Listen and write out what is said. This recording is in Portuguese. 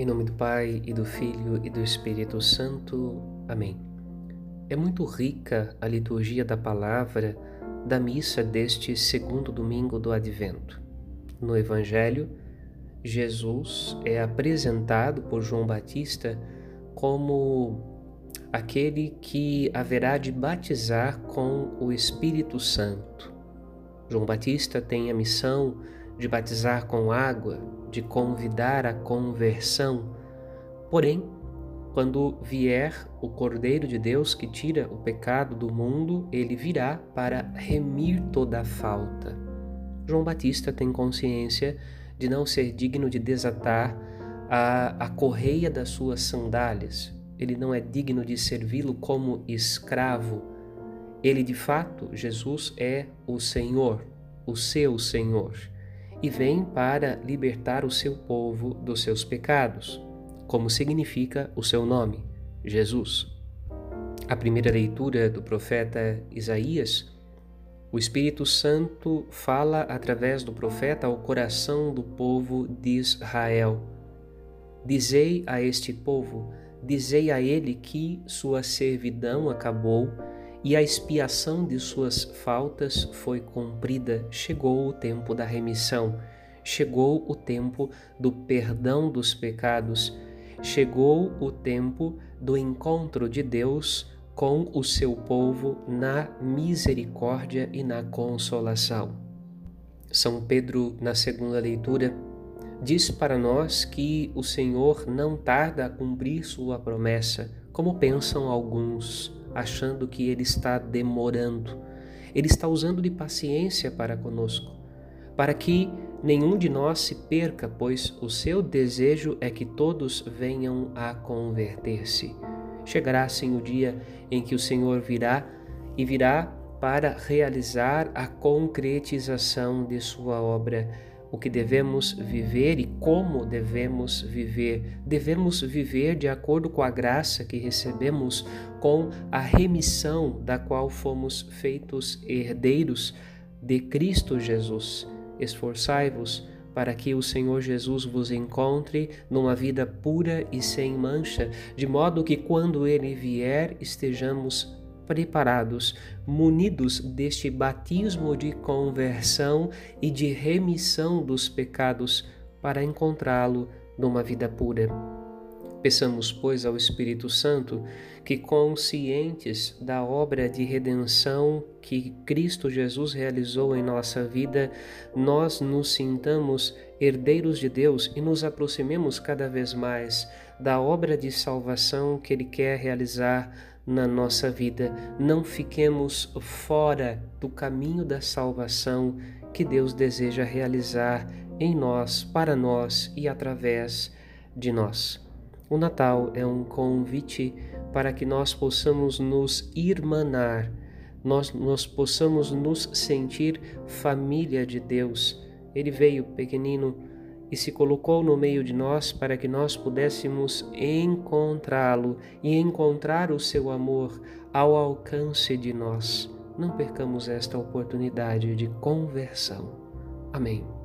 Em nome do Pai e do Filho e do Espírito Santo. Amém. É muito rica a liturgia da palavra da missa deste segundo domingo do Advento. No Evangelho, Jesus é apresentado por João Batista como aquele que haverá de batizar com o Espírito Santo. João Batista tem a missão de batizar com água, de convidar a conversão. Porém, quando vier o Cordeiro de Deus que tira o pecado do mundo, ele virá para remir toda a falta. João Batista tem consciência de não ser digno de desatar a, a correia das suas sandálias. Ele não é digno de servi-lo como escravo. Ele, de fato, Jesus é o Senhor, o seu Senhor e vem para libertar o seu povo dos seus pecados, como significa o seu nome, Jesus. A primeira leitura do profeta Isaías, o Espírito Santo fala através do profeta ao coração do povo de Israel. Dizei a este povo, dizei a ele que sua servidão acabou e a expiação de suas faltas foi cumprida. Chegou o tempo da remissão, chegou o tempo do perdão dos pecados, chegou o tempo do encontro de Deus com o seu povo na misericórdia e na consolação. São Pedro, na segunda leitura, diz para nós que o Senhor não tarda a cumprir sua promessa, como pensam alguns achando que ele está demorando. Ele está usando de paciência para conosco, para que nenhum de nós se perca, pois o seu desejo é que todos venham a converter-se. Chegará assim o dia em que o Senhor virá e virá para realizar a concretização de sua obra o que devemos viver e como devemos viver. Devemos viver de acordo com a graça que recebemos, com a remissão da qual fomos feitos herdeiros de Cristo Jesus. Esforçai-vos para que o Senhor Jesus vos encontre numa vida pura e sem mancha, de modo que quando ele vier estejamos preparados, munidos deste batismo de conversão e de remissão dos pecados para encontrá-lo numa vida pura. Peçamos, pois, ao Espírito Santo que, conscientes da obra de redenção que Cristo Jesus realizou em nossa vida, nós nos sintamos herdeiros de Deus e nos aproximemos cada vez mais da obra de salvação que Ele quer realizar na nossa vida. Não fiquemos fora do caminho da salvação que Deus deseja realizar em nós, para nós e através de nós. O Natal é um convite para que nós possamos nos irmanar, nós, nós possamos nos sentir família de Deus. Ele veio pequenino e se colocou no meio de nós para que nós pudéssemos encontrá-lo e encontrar o seu amor ao alcance de nós. Não percamos esta oportunidade de conversão. Amém.